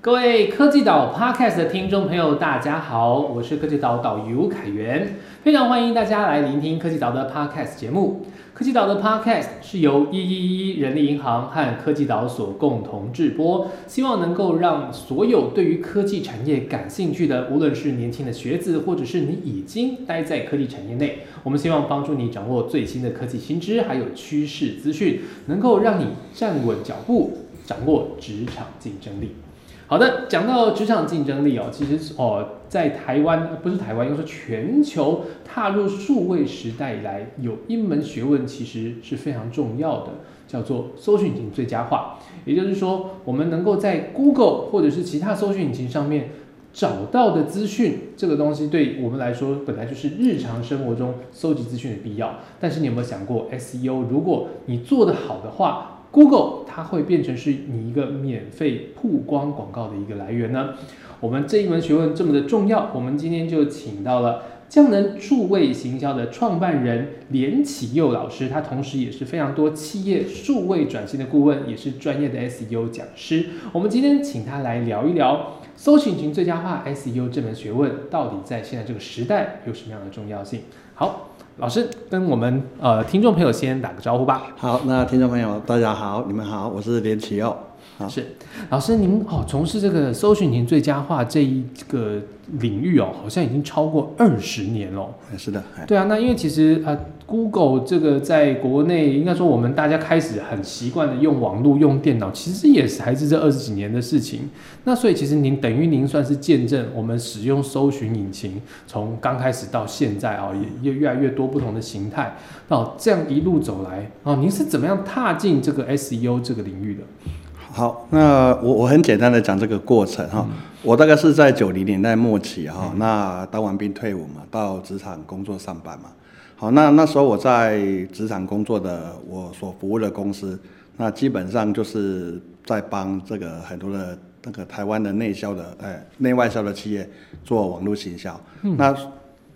各位科技岛 Podcast 的听众朋友，大家好，我是科技岛导游凯源，非常欢迎大家来聆听科技岛的 Podcast 节目。科技岛的 Podcast 是由一一一人力银行和科技岛所共同制播，希望能够让所有对于科技产业感兴趣的，无论是年轻的学子，或者是你已经待在科技产业内，我们希望帮助你掌握最新的科技新知，还有趋势资讯，能够让你站稳脚步，掌握职场竞争力。好的，讲到职场竞争力哦，其实哦，在台湾不是台湾，应该说全球踏入数位时代以来，有一门学问其实是非常重要的，叫做搜寻引擎最佳化。也就是说，我们能够在 Google 或者是其他搜寻引擎上面找到的资讯，这个东西对我们来说本来就是日常生活中搜集资讯的必要。但是你有没有想过，SEO 如果你做得好的话？Google 它会变成是你一个免费曝光广告的一个来源呢？我们这一门学问这么的重要，我们今天就请到了江能数位行销的创办人连启佑老师，他同时也是非常多企业数位转型的顾问，也是专业的 SEO 讲师。我们今天请他来聊一聊搜寻群最佳化 SEO 这门学问，到底在现在这个时代有什么样的重要性？好。老师跟我们呃听众朋友先打个招呼吧。好，那听众朋友大家好，你们好，我是连启佑。是，老师您哦从事这个搜寻引擎最佳化这一个领域哦，好像已经超过二十年了。是的，对啊，那因为其实呃。Google 这个在国内应该说，我们大家开始很习惯的用网络、用电脑，其实也是还是这二十几年的事情。那所以其实您等于您算是见证我们使用搜寻引擎从刚开始到现在啊，也越越来越多不同的形态。哦，这样一路走来哦，您是怎么样踏进这个 SEO 这个领域的？好，那我我很简单的讲这个过程哈。我大概是在九零年代末期哈，那当完兵退伍嘛，到职场工作上班嘛。好，那那时候我在职场工作的，我所服务的公司，那基本上就是在帮这个很多的那个台湾的内销的，哎，内外销的企业做网络行销。那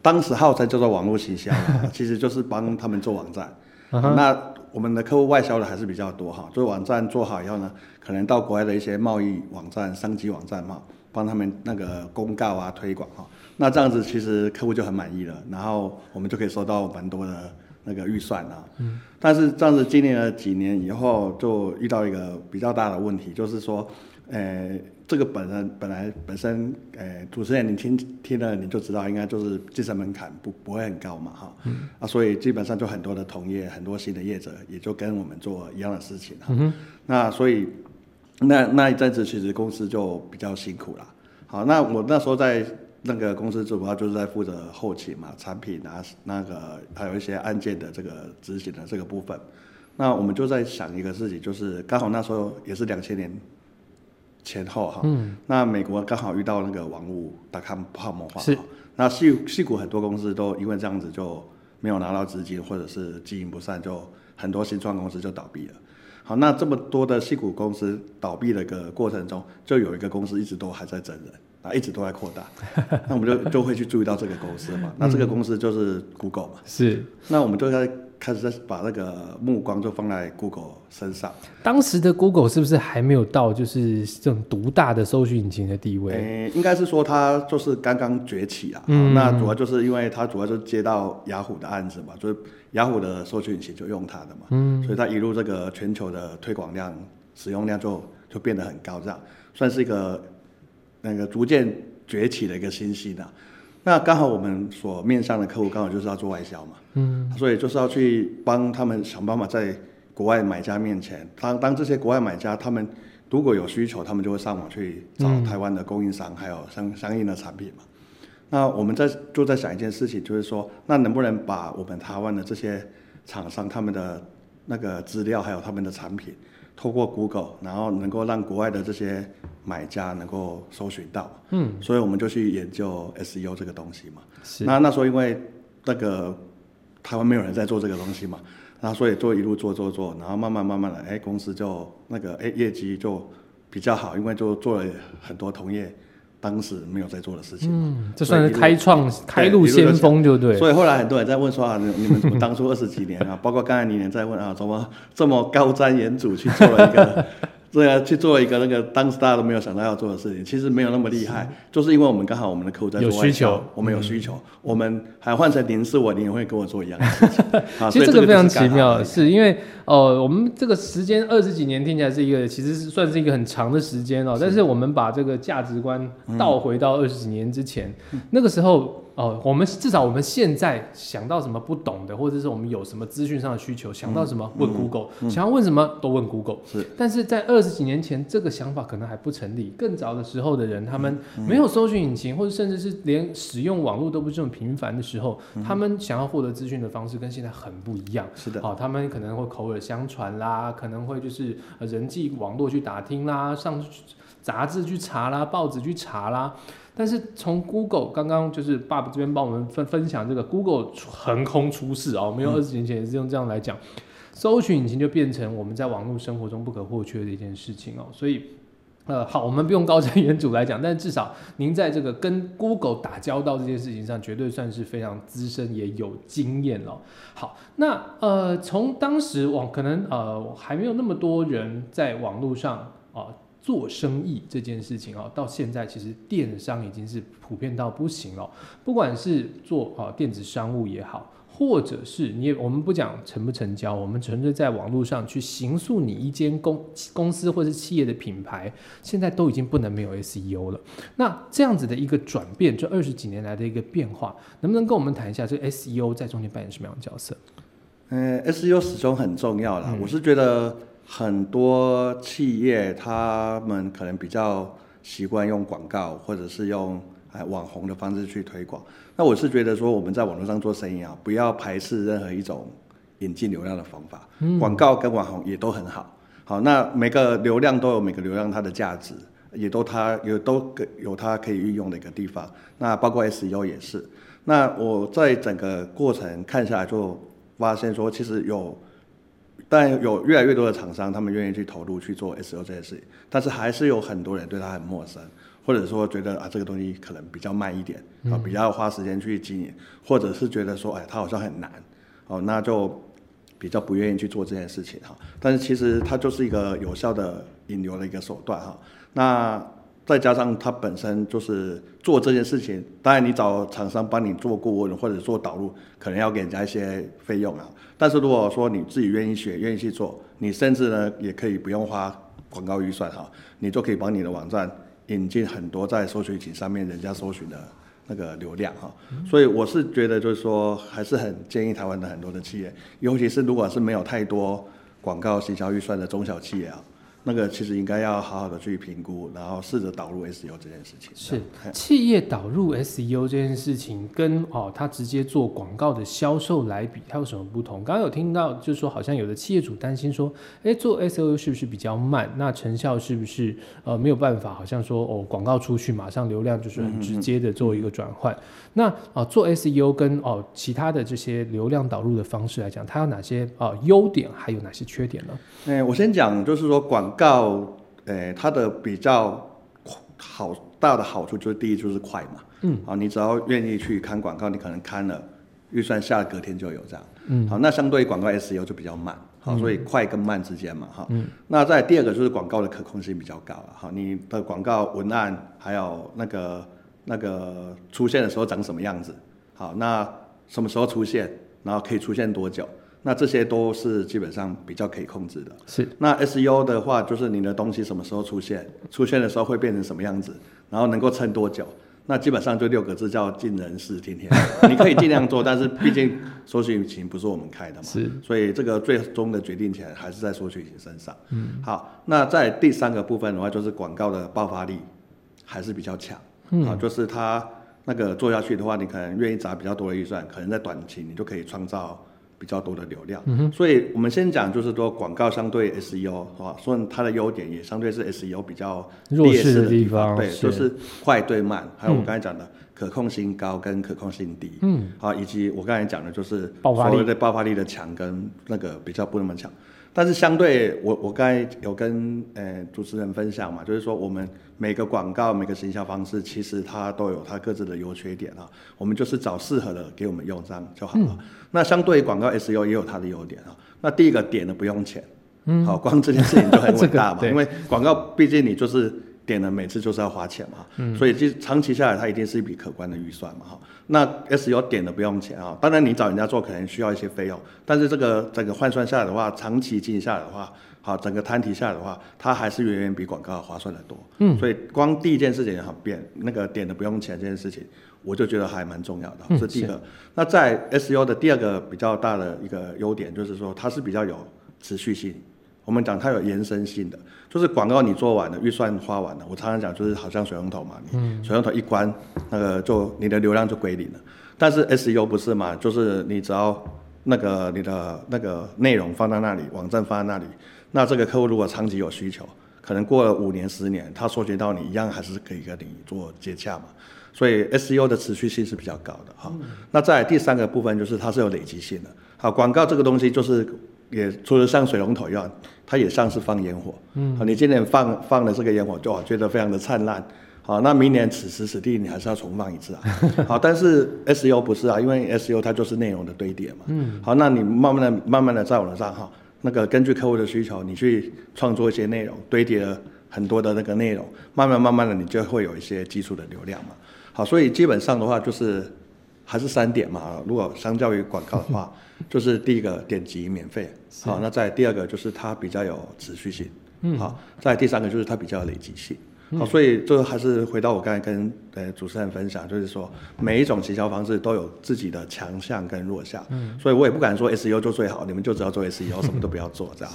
当时号称叫做网络行销，其实就是帮他们做网站。那我们的客户外销的还是比较多哈，做网站做好以后呢，可能到国外的一些贸易网站、商机网站嘛，帮他们那个公告啊、推广哈。那这样子其实客户就很满意了，然后我们就可以收到蛮多的那个预算啊。嗯。但是这样子经历了几年以后，就遇到一个比较大的问题，就是说，呃，这个本身本来本身，呃，主持人你听听了你就知道，应该就是晋升门槛不不会很高嘛，哈。嗯。啊，所以基本上就很多的同业，很多新的业者也就跟我们做一样的事情嗯那所以那那一阵子其实公司就比较辛苦了。好，那我那时候在。那个公司主要就是在负责后勤嘛，产品啊，那个还有一些案件的这个执行的这个部分。那我们就在想一个事情，就是刚好那时候也是两千年前后哈，嗯，那美国刚好遇到那个网络大康泡沫化，是，那细细股很多公司都因为这样子就没有拿到资金，或者是经营不善，就很多新创公司就倒闭了。好，那这么多的细股公司倒闭的一个过程中，就有一个公司一直都还在整人。啊，一直都在扩大，那我们就就会去注意到这个公司嘛。那这个公司就是 Google 嘛。是。那我们就在开始在把那个目光就放在 Google 身上。当时的 Google 是不是还没有到就是这种独大的搜索引擎的地位？诶，应该是说它就是刚刚崛起啊。嗯。那主要就是因为它主要就接到雅虎的案子嘛，就是雅虎的搜索引擎就用它的嘛。嗯。所以它一路这个全球的推广量、使用量就就变得很高，这样算是一个。那个逐渐崛起的一个新兴的，那刚好我们所面向的客户刚好就是要做外销嘛，嗯，所以就是要去帮他们想办法在国外买家面前，当当这些国外买家他们如果有需求，他们就会上网去找台湾的供应商，还有相相应的产品嘛。那我们在就在想一件事情，就是说，那能不能把我们台湾的这些厂商他们的那个资料，还有他们的产品。透过 Google，然后能够让国外的这些买家能够搜寻到，嗯，所以我们就去研究 SEO 这个东西嘛。是。那那时候因为那个台湾没有人在做这个东西嘛，然后所以做一路做做做，然后慢慢慢慢的，哎，公司就那个哎业绩就比较好，因为就做了很多同业。当时没有在做的事情，嗯，这算是开创、开路先锋，就对。所以后来很多人在问说啊，你们怎么当初二十几年啊？包括刚才你也在问啊，怎么这么高瞻远瞩去做了一个 这个去做一个那个当时大家都没有想到要做的事情，其实没有那么厉害，就是因为我们刚好我们的客户在做有需求，我们有需求，我们还换成您是我，您也会跟我做一样的事情。啊其实这个非常奇妙，是因为呃，我们这个时间二十几年听起来是一个，其实是算是一个很长的时间哦。但是我们把这个价值观倒回到二十几年之前，那个时候哦、我们至少我们现在想到什么不懂的，或者是我们有什么资讯上的需求，想到什么问 Google，、想要问什么都问 Google。是，但是在二十几年前，这个想法可能还不成立。更早的时候的人，他们没有搜寻引擎，或者甚至是连使用网络都不是这么频繁的时候，他们想要获得资讯的方式跟现在很不一样。是的，好、他们可能会口耳相传啦，可能会就是呃人际网络去打听啦，上杂志去查啦，报纸去查啦。但是从 Google 刚刚就是爸爸这边帮我们分分享这个 Google 横空出世哦，没有二十年前也是用这样来讲，搜寻引擎就变成我们在网络生活中不可或缺的一件事情哦，所以。呃，好，我们不用高瞻远瞩来讲，但至少您在这个跟 Google 打交道这件事情上，绝对算是非常资深也有经验了。好，那呃，从当时网可能呃还没有那么多人在网络上啊、做生意这件事情啊、到现在其实电商已经是普遍到不行了。不管是做啊、电子商务也好，或者是你也我们不讲成不成交，我们纯粹在网络上去形塑你一间公公司或是企业的品牌，现在都已经不能没有 SEO 了。那这样子的一个转变，这二十几年来的一个变化，能不能跟我们谈一下这个 SEO 在中间扮演什么样的角色？嗯，SEO 始终很重要啦。我是觉得很多企业他们可能比较习惯用广告或者是用哎网红的方式去推广。那我是觉得说我们在网络上做生意啊，不要排斥任何一种引进流量的方法。广告跟网红也都很好。好，那每个流量都有每个流量它的价值，也都它有都有它可以运用的一个地方。那包括 SEO 也是。那我在整个过程看下来，就发现说，其实有，但有越来越多的厂商，他们愿意去投入去做 SEO 这件事情，但是还是有很多人对它很陌生，或者说觉得啊这个东西可能比较慢一点，啊比较花时间去经营，或者是觉得说哎它好像很难，哦那就比较不愿意去做这件事情哈。但是其实它就是一个有效的引流的一个手段哈。那再加上它本身就是做这件事情，当然你找厂商帮你做顾问或者做导入，可能要给人家一些费用啊。但是如果说你自己愿意学、愿意去做，你甚至呢也可以不用花广告预算哈，你就可以把你的网站引进很多在搜寻引擎上面人家搜寻的那个流量哈。所以我是觉得就是说，还是很建议台湾的很多的企业，尤其是如果是没有太多广告行销预算的中小企业啊。那个其实应该要好好的去评估，然后试着导入 SEO 这件事情。是企业导入 SEO 这件事情，跟哦他直接做广告的销售来比，它有什么不同？刚刚有听到，就是说好像有的企业主担心说，哎，做 SEO 是不是比较慢？那成效是不是呃没有办法？好像说哦广告出去马上流量就是很直接的做一个转换。那啊做 SEO 跟哦其他的这些流量导入的方式来讲，它有哪些啊优点，还有哪些缺点呢？哎、我先讲，就是说广告，呃，它的比较好大的好处就是第一就是快嘛，嗯，好，你只要愿意去看广告，你可能看了，预算下了隔天就有这样，嗯，好，那相对于广告 SEO 就比较慢，好，所以快跟慢之间嘛，哈，嗯，那再第二个就是广告的可控性比较高了，哈，你的广告文案还有那个那个出现的时候长什么样子，好，那什么时候出现，然后可以出现多久，那这些都是基本上比较可以控制的。是那 SEO 的话，就是你的东西什么时候出现，出现的时候会变成什么样子，然后能够撑多久。那基本上就六个字叫尽人事听天。你可以尽量做，但是毕竟搜寻引擎不是我们开的嘛，是，所以这个最终的决定权还是在搜寻引擎身上。嗯，好，那在第三个部分的话，就是广告的爆发力还是比较强。嗯，好，就是它那个做下去的话，你可能愿意砸比较多的预算，可能在短期你就可以创造比较多的流量。嗯所以我们先讲，就是说广告相对 SEO 啊，所以它的优点也相对是 SEO 比较劣弱势的势地地方对，是就是快对慢，还有我刚才讲的可控性高跟可控性低。嗯，好，以及我刚才讲的就是爆发力所谓的爆发力的强跟那个比较不那么强。但是相对我我刚才有跟呃主持人分享嘛，就是说我们每个广告每个行销方式，其实它都有它各自的优缺点啊。我们就是找适合的给我们用，这样就好了。那相对于广告 SEO 也有它的优点啊。那第一个点呢不用钱，嗯，好，光这件事情就很 伟大嘛，因为广告毕竟你就是点了，每次就是要花钱嘛，嗯，所以这长期下来，它一定是一笔可观的预算嘛，哈。那 SEO 点的不用钱啊，当然你找人家做可能需要一些费用，但是这个整个换算下来的话，长期经营下来的话，好，整个摊提下来的话，它还是远远比广告划算的多。嗯，所以光第一件事情很变，那个点的不用钱这件事情，我就觉得还蛮重要的，嗯这第一个。那在 SEO 的第二个比较大的一个优点就是说，它是比较有持续性。我们讲它有延伸性的，就是广告你做完了，预算花完了，我常常讲就是好像水龙头嘛，你水龙头一关，那个就你的流量就归零了。但是 SEO 不是嘛，就是你只要那个你的那个内容放在那里，网站放在那里，那这个客户如果长期有需求，可能过了五年、十年，他搜寻到你一样还是可以跟你做接洽嘛。所以 SEO 的持续性是比较高的哈。那在第三个部分就是它是有累积性的。好，广告这个东西就是也除了像水龙头一样，它也像是放烟火。嗯，好，你今年放放了这个烟火，就哇觉得非常的灿烂。好，那明年此时此地你还是要重放一次啊。好，但是 SEO 不是啊，因为 SEO 它就是内容的堆叠嘛。嗯，好，那你慢慢的、慢慢的在网上哈，那个根据客户的需求，你去创作一些内容，堆叠了很多的那个内容，慢慢慢慢的你就会有一些基础的流量嘛。好，所以基本上的话就是还是三点嘛。如果相较于广告的话，就是第一个点击免费，好，那再第二个就是它比较有持续性，嗯，好，再第三个就是它比较有累积性。好，所以就还是回到我刚才跟呃主持人分享，就是说每一种行销方式都有自己的强项跟弱项，嗯，所以我也不敢说 SEO 就最好，你们就只要做 SEO，什么都不要做这样。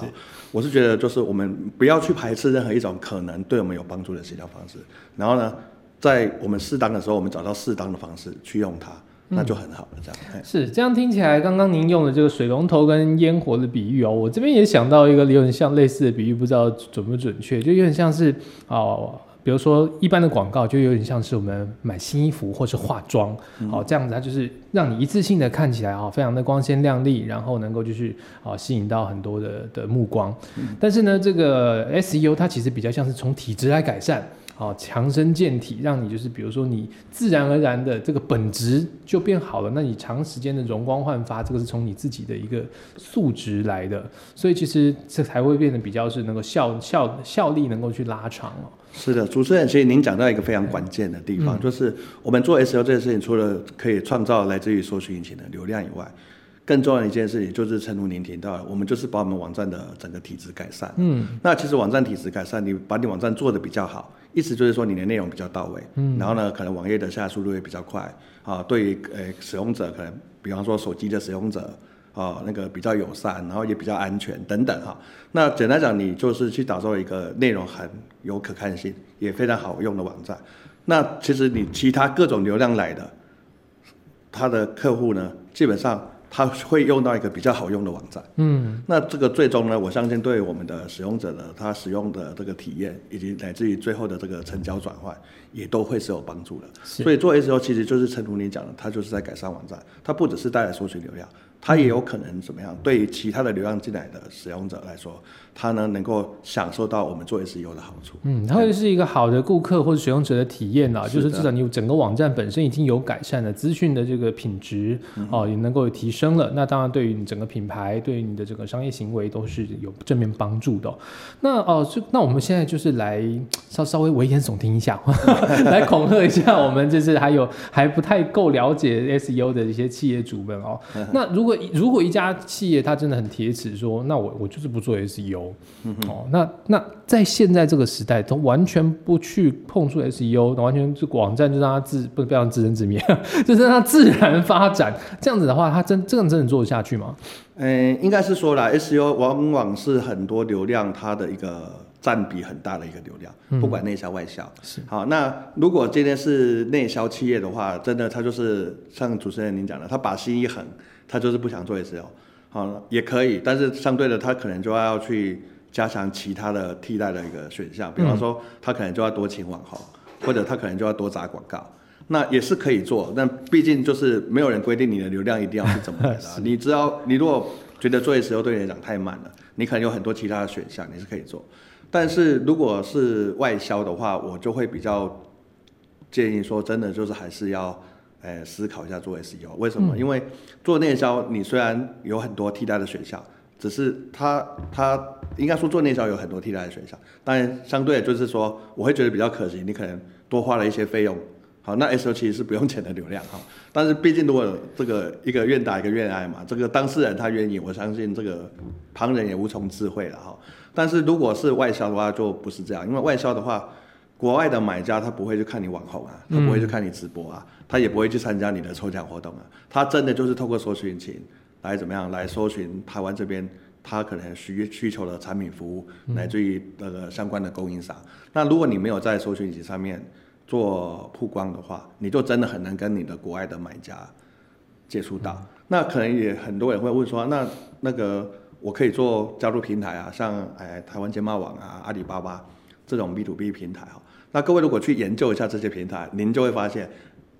我是觉得就是我们不要去排斥任何一种可能对我们有帮助的行销方式，然后呢，在我们适当的时候，我们找到适当的方式去用它，那就很好了。这样，嘿是这样听起来，刚刚您用的这个水龙头跟烟火的比喻哦，我这边也想到一个有点像类似的比喻，不知道准不准确，就有点像是哦。比如说，一般的广告就有点像是我们买新衣服或是化妆，好、这样子，它就是让你一次性的看起来啊、非常的光鲜亮丽，然后能够就是啊、吸引到很多的的目光。但是呢，这个 SEO 它其实比较像是从体质来改善。好，强身健体，让你就是比如说你自然而然的这个本质就变好了，那你长时间的容光焕发，这个是从你自己的一个素质来的，所以其实这才会变得比较是能够效效效力能够去拉长哦。是的，主持人，其实您讲到一个非常关键的地方，就是我们做 SEO 这件事情，除了可以创造来自于搜索引擎的流量以外，更重要的一件事情就是，正如您提到的，我们就是把我们网站的整个体质改善。嗯，那其实网站体质改善，你把你网站做的比较好，意思就是说你的内容比较到位。嗯，然后呢，可能网页的下载速度也比较快啊，对于呃使用者可能，比方说手机的使用者。啊，那个比较友善，然后也比较安全等等哈。那简单讲，你就是去打造一个内容很有可看性，也非常好用的网站。那其实你其他各种流量来的，他的客户呢，基本上他会用到一个比较好用的网站。嗯，那这个最终呢，我相信对我们的使用者的他使用的这个体验，以及乃至于最后的这个成交转换，也都会是有帮助的。所以做 SEO 其实就是陈如你讲的，它就是在改善网站，它不只是带来搜寻流量。它也有可能怎么样？对于其他的流量进来的使用者来说，他呢能够享受到我们做 SEO 的好处。嗯，它会是一个好的顾客或者使用者的体验啊，就是至少你整个网站本身已经有改善了，资讯的这个品质嗯哦也能够有提升了。那当然对于你整个品牌，对于你的这个商业行为都是有正面帮助的哦、那哦，就那我们现在就是来稍稍微危言耸听一下，来恐吓一下我们就是还有还不太够了解 SEO 的一些企业主们哦。那如果如果一家企业它真的很铁齿说，那我我就是不做 SEO，、哦，那那在现在这个时代，都完全不去碰触 SEO，完全这个网站就让它自不不要自生自灭，就是让它自然发展。这样子的话，它真这样真的做得下去吗？嗯，应该是说啦 SEO 往往是很多流量它的一个占比很大的一个流量，不管内销外销。是好，那如果今天是内销企业的话，真的他就是像主持人您讲的，他把心一横，他就是不想做 SEO。好，也可以，但是相对的，他可能就要去加强其他的替代的一个选项，比方说他可能就要多请网红，或者他可能就要多砸广告。那也是可以做，但毕竟就是没有人规定你的流量一定要是怎么来的啊、你只要你如果觉得做 SEO 对你来讲太慢了，你可能有很多其他的选项，你是可以做。但是如果是外销的话，我就会比较建议说，真的就是还是要，呃，思考一下做 SEO。为什么？因为做内销，你虽然有很多替代的选项，只是它它应该说做内销有很多替代的选项，当然相对就是说，我会觉得比较可惜，你可能多花了一些费用。好，那 SEO 其实是不用钱的流量哈，但是毕竟如果这个一个愿打一个愿挨嘛，这个当事人他愿意，我相信这个旁人也无从智慧了哈。但是如果是外销的话，就不是这样，因为外销的话，国外的买家他不会去看你网红啊，他不会去看你直播啊，他也不会去参加你的抽奖活动啊，他真的就是透过搜寻引擎来怎么样来搜寻台湾这边他可能需需求的产品服务，来自于那个相关的供应商。那如果你没有在搜寻引擎上面，做曝光的话，你就真的很难跟你的国外的买家接触到。那可能也很多人会问说，那那个我可以做加入平台啊，像哎台湾街贸网啊、阿里巴巴这种 B to B 平台哈。那各位如果去研究一下这些平台，您就会发现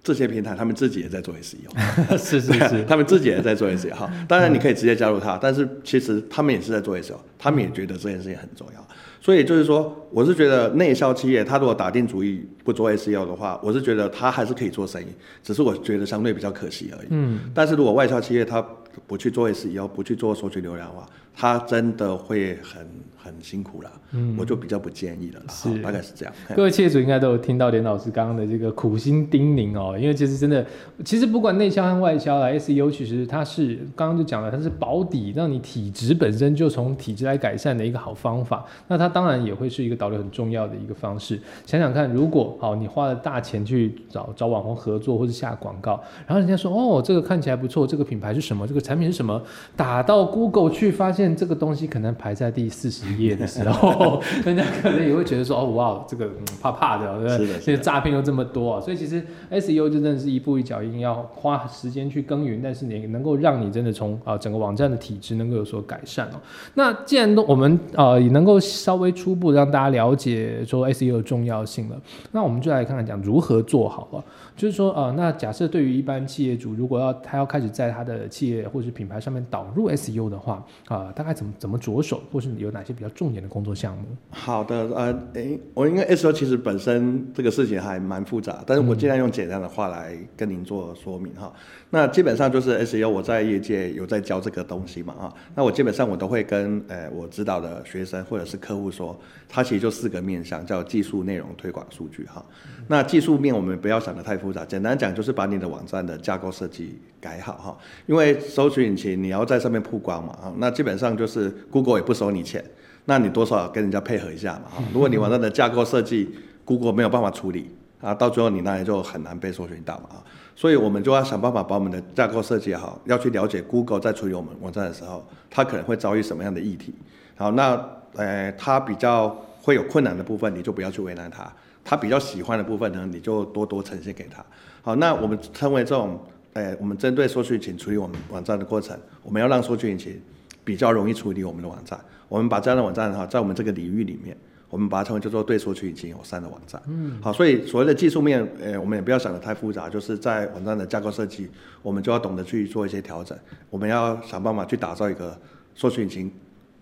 这些平台他们自己也在做 SEO，是是是，他们自己也在做 SEO 哈。当然你可以直接加入他，但是其实他们也是在做 SEO，他们也觉得这件事情很重要。所以就是说，我是觉得内销企业，他如果打定主意不做 SEO 的话，我是觉得他还是可以做生意，只是我觉得相对比较可惜而已。嗯。但是如果外销企业他不去做 SEO，不去做索取流量的话，他真的会很。很辛苦了，嗯，我就比较不建议了，是大概是这样。各位企业主应该都有听到连老师刚刚的这个苦心叮咛哦，因为其实真的，其实不管内销和外销啦，SEO 其实它是刚刚就讲了，它是保底，让你体质本身就从体质来改善的一个好方法。那它当然也会是一个导流很重要的一个方式。想想看，如果好你花了大钱去找找网红合作或者下广告，然后人家说哦这个看起来不错，这个品牌是什么，这个产品是什么，打到 Google 去发现这个东西可能排在第四十。业的时候，人家可能也会觉得说，哦，哇，这个怕怕的，对不对？现在诈骗又这么多啊，所以其实 SEO 就真的是一步一脚印，要花时间去耕耘，但是你能够让你真的从啊整个网站的体质能够有所改善哦。那既然都我们呃也能够稍微初步让大家了解说 SEO 的重要性了，那我们就来看看讲如何做好了。就是说，呃，那假设对于一般企业主，如果要他要开始在他的企业或者是品牌上面导入 SEO 的话，啊，大概怎么怎么着手，或是有哪些比较重点的工作项目？好的，呃，诶，我应该 SO 其实本身这个事情还蛮复杂，但是我尽量用简单的话来跟您做说明哈。那基本上就是 SEO，我在业界有在教这个东西嘛，哈。那我基本上我都会跟，呃，我指导的学生或者是客户说，它其实就四个面向，叫技术、内容、推广、数据，哈。那技术面我们不要想的太复杂，简单讲就是把你的网站的架构设计改好，哈。因为搜索引擎你要在上面曝光嘛，啊，那基本上就是 Google 也不收你钱，那你多少跟人家配合一下嘛，哈。如果你网站的架构设计 Google 没有办法处理，啊，到最后你那里就很难被搜寻到嘛，啊。所以我们就要想办法把我们的架构设计好，要去了解 Google 在处理我们网站的时候，它可能会遭遇什么样的议题。好，那呃，它比较会有困难的部分，你就不要去为难它；它比较喜欢的部分呢，你就多多呈现给他。好，那我们称为这种，呃，我们针对搜索引擎处理我们网站的过程，我们要让搜索引擎比较容易处理我们的网站。我们把这样的网站哈，在我们这个领域里面。我们把它称为叫做对数据引擎友善的网站。嗯，好，所以所谓的技术面，呃，我们也不要想的太复杂，就是在网站的架构设计，我们就要懂得去做一些调整。我们要想办法去打造一个索取引擎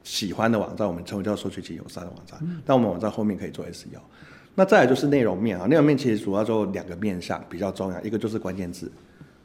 喜欢的网站，我们称为叫索取引擎友善的网站。但我们网站后面可以做 SEO。那再来就是内容面啊，内容面其实主要就两个面向比较重要，一个就是关键字，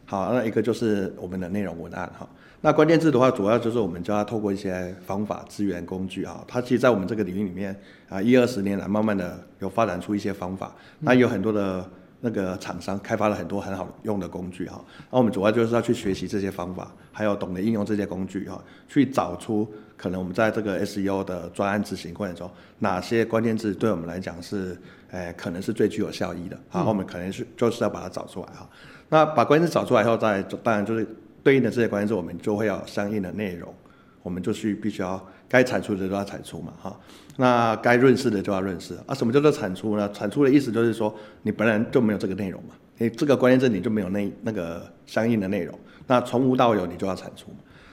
好，那一个就是我们的内容文案哈。那关键字的话，主要就是我们就要透过一些方法、资源、工具啊。它其实，在我们这个领域里面啊，一二十年来，慢慢的有发展出一些方法。那有很多的那个厂商开发了很多很好用的工具哈。那我们主要就是要去学习这些方法，还有懂得应用这些工具哈，去找出可能我们在这个 SEO 的专案执行过程中，哪些关键字对我们来讲是，诶，可能是最具有效益的。好，我们可能是就是要把它找出来哈。那把关键字找出来以后，再当然就是。对应的这些关键字，我们就会要相应的内容，我们就去必须要该产出的都要产出嘛，哈。那该润饰的就要润饰啊。什么叫做产出呢？产出的意思就是说，你本来就没有这个内容嘛，你这个关键字你就没有那那个相应的内容，那从无到有你就要产出。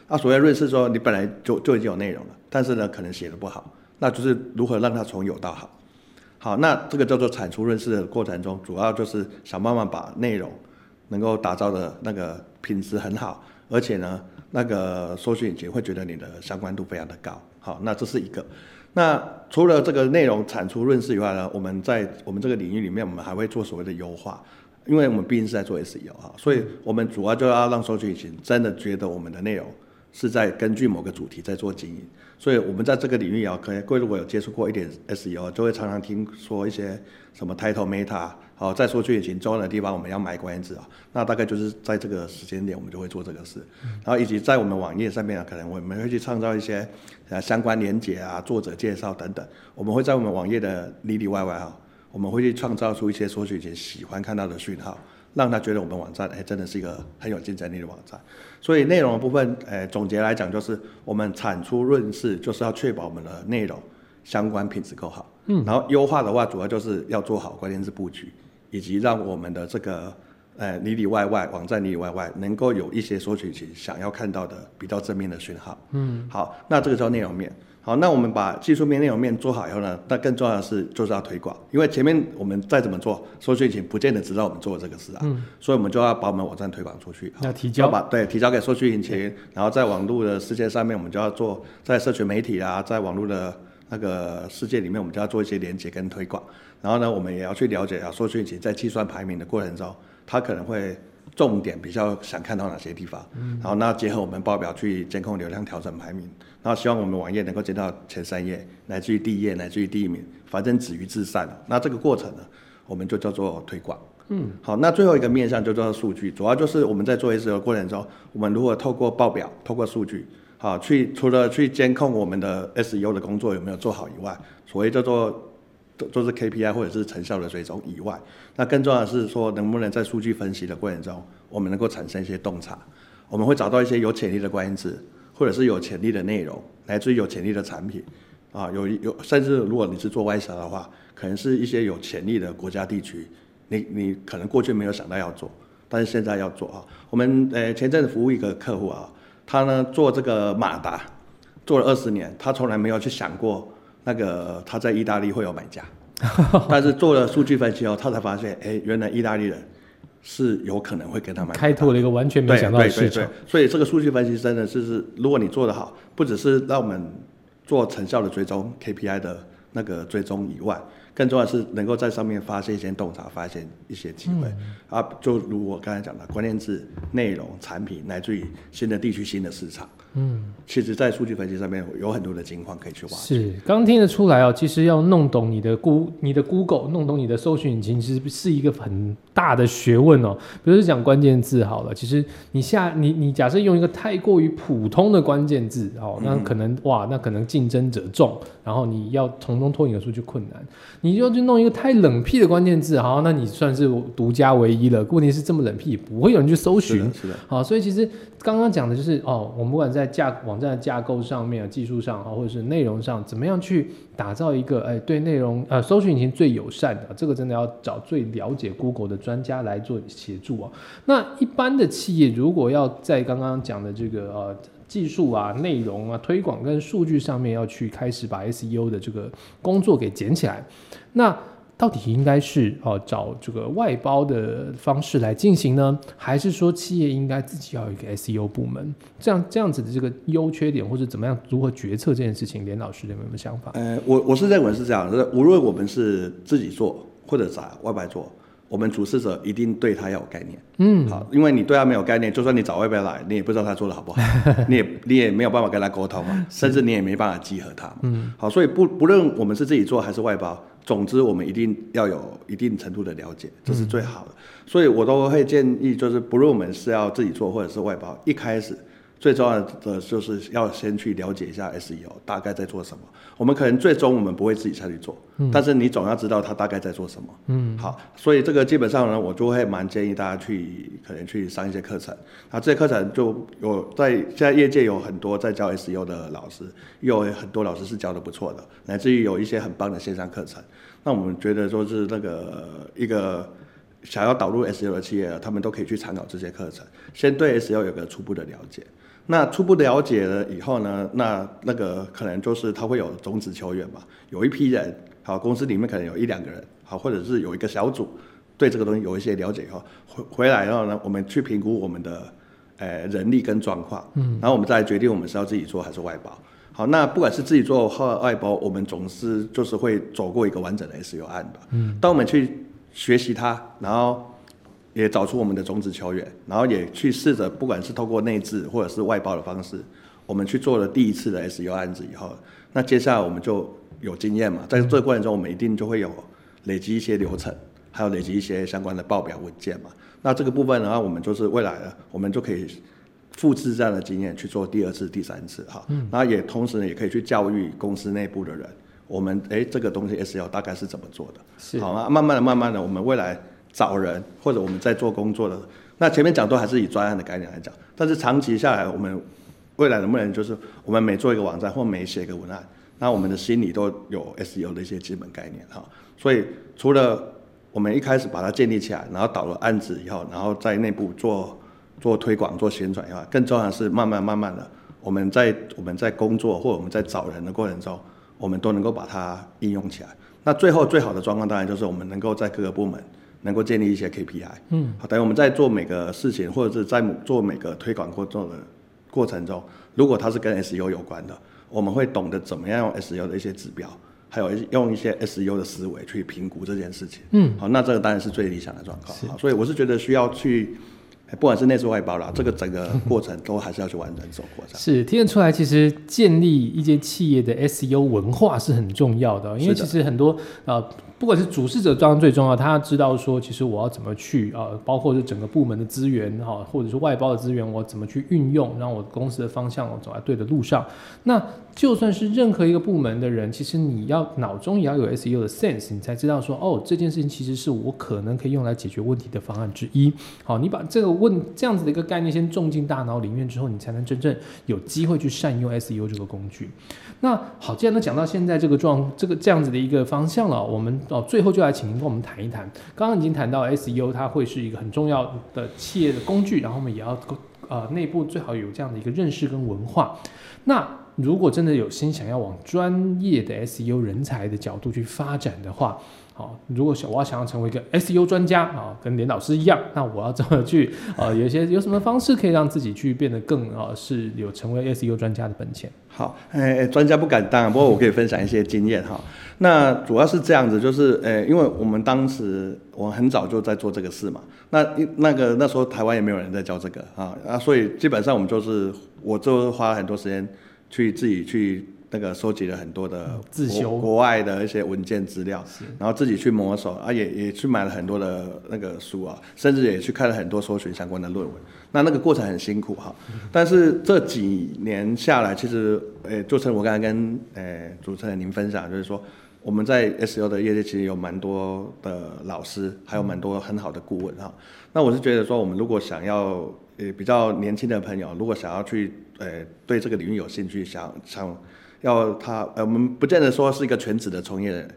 那所谓润饰说，你本来就就已经有内容了，但是呢可能写的不好，那就是如何让它从有到好。好，那这个叫做产出润饰的过程中，主要就是想办法把内容。能够打造的那个品质很好，而且呢，那个搜索引擎会觉得你的相关度非常的高。好，那这是一个。那除了这个内容产出润饰以外呢，我们在我们这个领域里面，我们还会做所谓的优化，因为我们毕竟是在做 SEO 哈，所以我们主要就要让搜索引擎真的觉得我们的内容是在根据某个主题在做经营。所以我们在这个领域啊，可能各位如果有接触过一点 SEO，就会常常听说一些什么 Title Meta，好，在说去引擎重要的地方我们要买关键字啊，那大概就是在这个时间点我们就会做这个事，然后以及在我们网页上面啊，可能我们会去创造一些呃相关连接啊、作者介绍等等，我们会在我们网页的里里外外哈，我们会去创造出一些搜索引擎喜欢看到的讯号。让他觉得我们网站哎，真的是一个很有竞争力的网站。所以内容的部分，哎，总结来讲就是我们产出润饰，就是要确保我们的内容相关品质够好。嗯，然后优化的话，主要就是要做好关键字布局，以及让我们的这个呃里里外外网站里里外外能够有一些索取其想要看到的比较正面的讯号。嗯，好，那这个叫内容面。好，那我们把技术面、内容面做好以后呢，那更重要的是就是要推广，因为前面我们再怎么做，搜索引擎不见得知道我们做这个事啊，嗯，所以我们就要把我们网站推广出去，要提交，把对提交给搜索引擎，然后在网络的世界上面，我们就要做在社群媒体啊，在网络的那个世界里面，我们就要做一些连接跟推广，然后呢，我们也要去了解啊，搜索引擎在计算排名的过程中，它可能会。重点比较想看到哪些地方，然后那结合我们报表去监控流量调整排名，然后希望我们网页能够接到前三页，乃至于第一页，乃至于第一名，反正止于至善。那这个过程呢，我们就叫做推广。嗯，好，那最后一个面向就叫做数据，主要就是我们在做 SEO 过程中，我们如果透过报表、透过数据，好去除了去监控我们的 SEO 的工作有没有做好以外，所谓叫做。都都是 KPI 或者是成效的追踪以外，那更重要的是说，能不能在数据分析的过程中，我们能够产生一些洞察，我们会找到一些有潜力的关键字，或者是有潜力的内容，来自于有潜力的产品，啊，有有甚至如果你是做外销的话，可能是一些有潜力的国家地区，你你可能过去没有想到要做，但是现在要做啊。我们呃前阵子服务一个客户啊，他呢做这个马达，做了二十年，他从来没有去想过。那个他在意大利会有买家，但是做了数据分析后，他才发现，哎，原来意大利人是有可能会跟他买，开拓了一个完全没想到的市场。所以这个数据分析真的是是，如果你做得好，不只是让我们做成效的追踪 KPI 的那个追踪以外，更重要是能够在上面发现一些洞察，发现一些机会啊。就如我刚才讲的，关键字、内容、产品，乃至于新的地区、新的市场。嗯，其实，在数据分析上面有很多的情况可以去挖掘。是，刚听得出来哦，其实要弄懂你的 Go，你的 Google，弄懂你的搜寻引擎，其实是一个很大的学问哦。比如说讲关键字好了，其实你下你你假设用一个太过于普通的关键字哦，那可能哇，那可能竞争者众，然后你要从中脱颖而出就困难。你就去弄一个太冷僻的关键字，好，那你算是独家唯一了。问题是这么冷僻，不会有人去搜寻。是的，好，所以其实刚刚讲的就是哦，我们不管在架网站架构上面、技术上啊，或者是内容上，怎么样去打造一个哎对内容呃搜索引擎最友善的？这个真的要找最了解 Google 的专家来做协助啊。那一般的企业如果要在刚刚讲的这个呃技术啊、内容啊、推广跟数据上面要去开始把 SEO 的这个工作给捡起来，那。到底应该是哦找这个外包的方式来进行呢，还是说企业应该自己要有一个 SEO 部门？这样这样子的这个优缺点或者怎么样如何决策这件事情，连老师有没有想法？呃，我我是认为是这样，是无论我们是自己做或者找外包做，我们主事者一定对他要有概念。嗯，好，因为你对他没有概念，就算你找外边来，你也不知道他做的好不好，你也你也没有办法跟他沟通嘛，甚至你也没办法集合他。嗯，好，所以不不论我们是自己做还是外包。总之，我们一定要有一定程度的了解，这是最好的。所以我都会建议，就是不论我们是要自己做或者是外包，一开始。最重要的就是要先去了解一下 SEO 大概在做什么。我们可能最终我们不会自己下去做，但是你总要知道它大概在做什么。嗯，好，所以这个基本上呢，我就会蛮建议大家去可能去上一些课程。那这些课程就有在现在业界有很多在教 SEO 的老师，有很多老师是教的不错的，乃至于有一些很棒的线上课程。那我们觉得说是那个一个想要导入 SEO 的企业，他们都可以去参考这些课程，先对 SEO 有个初步的了解。那初步了解了以后呢，那那个可能就是他会有种子球员嘛，有一批人，好，公司里面可能有一两个人，好，或者是有一个小组，对这个东西有一些了解以后，回回来然后呢，我们去评估我们的，呃，人力跟状况，嗯，然后我们再决定我们是要自己做还是外包。好，那不管是自己做或外包，我们总是就是会走过一个完整的 SEO 案吧，嗯，当我们去学习它，然后。也找出我们的种子球员，然后也去试着，不管是透过内置或者是外包的方式，我们去做了第一次的 SU 案子以后，那接下来我们就有经验嘛，在这个过程中，我们一定就会有累积一些流程，还有累积一些相关的报表文件嘛。那这个部分的话，我们就是未来呢，我们就可以复制这样的经验去做第二次、第三次哈。嗯。然后也同时呢，也可以去教育公司内部的人，我们哎这个东西 SU 大概是怎么做的？是。好啊，慢慢的、慢慢的，我们未来找人或者我们在做工作的，那前面讲都还是以专案的概念来讲，但是长期下来，我们未来能不能就是我们每做一个网站或每写一个文案，那我们的心里都有 SU 的一些基本概念哈。所以除了我们一开始把它建立起来，然后导了案子以后，然后在内部做做推广、做宣传以外，更重要的是慢慢慢慢的，我们在我们在工作或我们在找人的过程中，我们都能够把它应用起来。那最后最好的状况当然就是我们能够在各个部门能够建立一些 KPI。嗯，好，等于我们在做每个事情或者是在做每个推广过程的过程中，如果它是跟 SU 有关的，我们会懂得怎么样用 SU 的一些指标。还有用一些 SU 的思维去评估这件事情，嗯，好，那这个当然是最理想的状况，好，所以我是觉得需要去，不管是内置外包啦，这个整个过程都还是要去完整走过程。是听得出来，其实建立一间企业的 SU 文化是很重要的，因为其实很多呃。不管是主事者当然最重要，他要知道说，其实我要怎么去啊，包括是整个部门的资源哈，或者是外包的资源，我怎么去运用，让我公司的方向走在对的路上。那就算是任何一个部门的人，其实你要脑中也要有 SEO 的 sense，你才知道说，哦，这件事情其实是我可能可以用来解决问题的方案之一。好，你把这个问这样子的一个概念先种进大脑里面之后，你才能真正有机会去善用 SEO 这个工具。那好，既然都讲到现在这个状这个这样子的一个方向了，我们哦最后就来请您跟我们谈一谈。刚刚已经谈到 SEO 它会是一个很重要的企业的工具，然后我们也要呃内部最好有这样的一个认识跟文化。那如果真的有心想要往专业的 SEO 人才的角度去发展的话，好，如果想我要想要成为一个 SEO 专家啊，跟连老师一样，那我要怎么去啊？有些有什么方式可以让自己去变得更啊是有成为 SEO 专家的本钱？好，哎，专家不敢当，不过我可以分享一些经验哈。那主要是这样子，就是呃，因为我们当时我很早就在做这个事嘛，那那个那时候台湾也没有人在教这个啊啊，所以基本上我们就是我就花了很多时间去自己去。那个收集了很多的自修国外的一些文件资料，然后自己去摸索啊，也也去买了很多的那个书啊，甚至也去看了很多搜寻相关的论文。那那个过程很辛苦哈，但是这几年下来，其实诶，就成我刚才跟诶主持人您分享，就是说我们在 S U 的业界其实有蛮多的老师，还有蛮多很好的顾问哈。那我是觉得说，我们如果想要呃比较年轻的朋友，如果想要去呃对这个领域有兴趣，想想。要他，呃，我们不见得说是一个全职的从业人，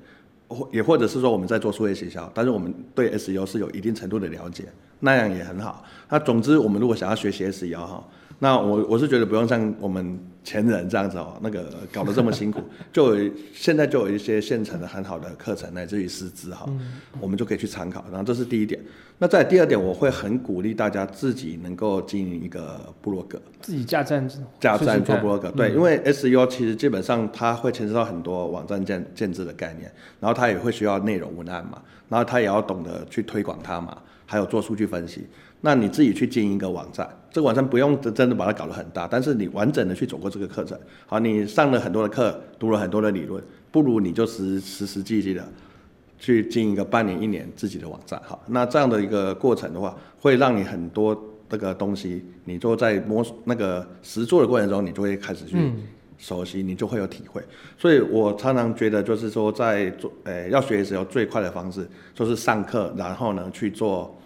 或也或者是说我们在做数业学校，但是我们对 SEO 是有一定程度的了解，那样也很好。那总之，我们如果想要学习 SEO 哈。那我我是觉得不用像我们前人这样子哦，那个搞得这么辛苦，就有现在就有一些现成的很好的课程乃至于师资哈，我们就可以去参考。然后这是第一点。那在第二点，我会很鼓励大家自己能够经营一个部落格，自己架站架站做部落格。对，因为 SEO 其实基本上它会牵涉到很多网站建建制的概念，然后它也会需要内容文案嘛，然后它也要懂得去推广它嘛，还有做数据分析。那你自己去经营一个网站，这个网站不用真的把它搞得很大，但是你完整的去走过这个课程，好，你上了很多的课，读了很多的理论，不如你就实实实际际的去经营一个半年一年自己的网站，好，那这样的一个过程的话，会让你很多这个东西，你就在摸那个实做的过程中，你就会开始去熟悉，你就会有体会。所以我常常觉得，就是说在做，诶，要学的时候最快的方式就是上课，然后呢去做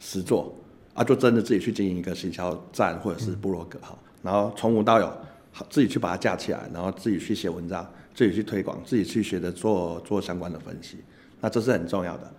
实做。啊，就真的自己去经营一个行销站或者是部落格哈，然后从无到有，自己去把它架起来，然后自己去写文章，自己去推广，自己去学着做做相关的分析，那这是很重要的。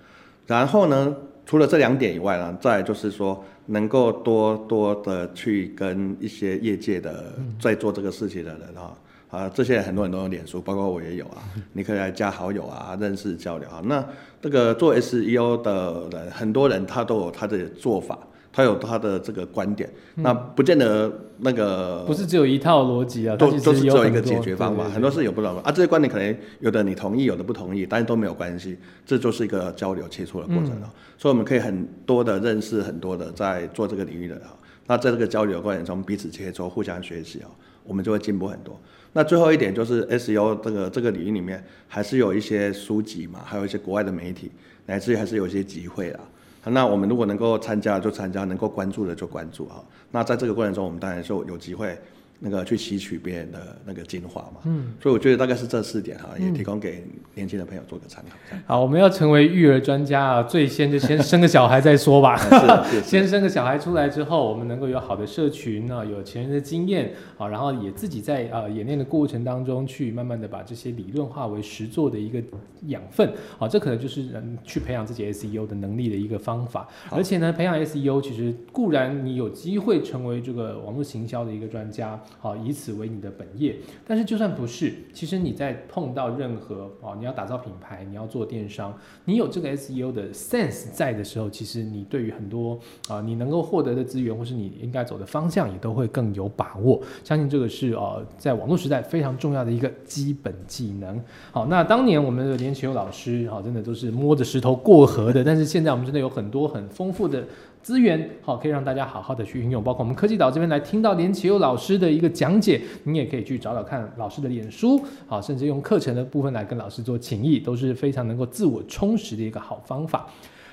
然后呢，除了这两点以外呢，再就是说能够多多的去跟一些业界的在做这个事情的人啊，啊，这些很多人都有脸书，包括我也有啊，你可以来加好友啊，认识交流啊。那这个做 SEO 的人，很多人他都有他的做法。他有他的这个观点，那不见得那个不是只有一套逻辑啊，都都是只有一个解决方法，很多事有不同的啊。这些观点可能有的你同意，有的不同意，但是都没有关系，这就是一个交流切磋的过程嗯啊。所以我们可以很多的认识很多的在做这个领域的啊。那在这个交流的过程中，彼此切磋，互相学习啊，我们就会进步很多。那最后一点就是 SEO 这个这个领域里面，还是有一些书籍嘛，还有一些国外的媒体，乃至于还是有一些机会啦。那我们如果能够参加就参加，能够关注的就关注啊。那在这个过程中，我们当然就有机会那个去吸取别人的那个精华嘛。嗯，所以我觉得大概是这四点哈，也提供给年轻的朋友做个参考。好，我们要成为育儿专家啊，最先就先生个小孩再说吧。先生个小孩出来之后，我们能够有好的社群啊，有前人的经验啊，然后也自己在呃演练的过程当中，去慢慢的把这些理论化为实做的一个养分啊，这可能就是嗯去培养自己 SEO 的能力的一个方法。而且呢，培养 SEO 其实固然你有机会成为这个网络行销的一个专家，好，以此为你的本业。但是就算不是，其实你在碰到任何哦，你要打造品牌，你要做电商，你有这个 SEO 的 sense 在的时候，其实你对于很多啊、你能够获得的资源，或是你应该走的方向，也都会更有把握。相信这个是呃，在网络时代非常重要的一个基本技能。好，那当年我们的连启佑老师，好，真的都是摸着石头过河的，但是现在我们真的有很多很丰富的。资源好，可以让大家好好的去运用，包括我们科技岛这边来听到连启佑老师的一个讲解，你也可以去找找看老师的脸书，好，甚至用课程的部分来跟老师做情谊，都是非常能够自我充实的一个好方法。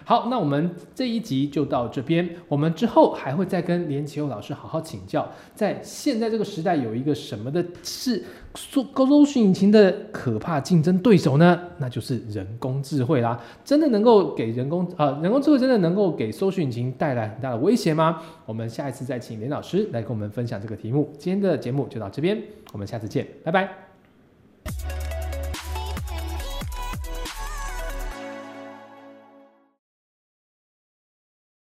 好，那我们这一集就到这边，我们之后还会再跟连启佑老师好好请教，在现在这个时代有一个什么的是搜搜寻引擎的可怕竞争对手呢？那就是人工智慧啦，真的能够给人工啊、呃人工智慧真的能够给搜寻引擎带来很大的威胁吗？我们下一次再请连老师来跟我们分享这个题目。今天的节目就到这边，我们下次见，拜拜。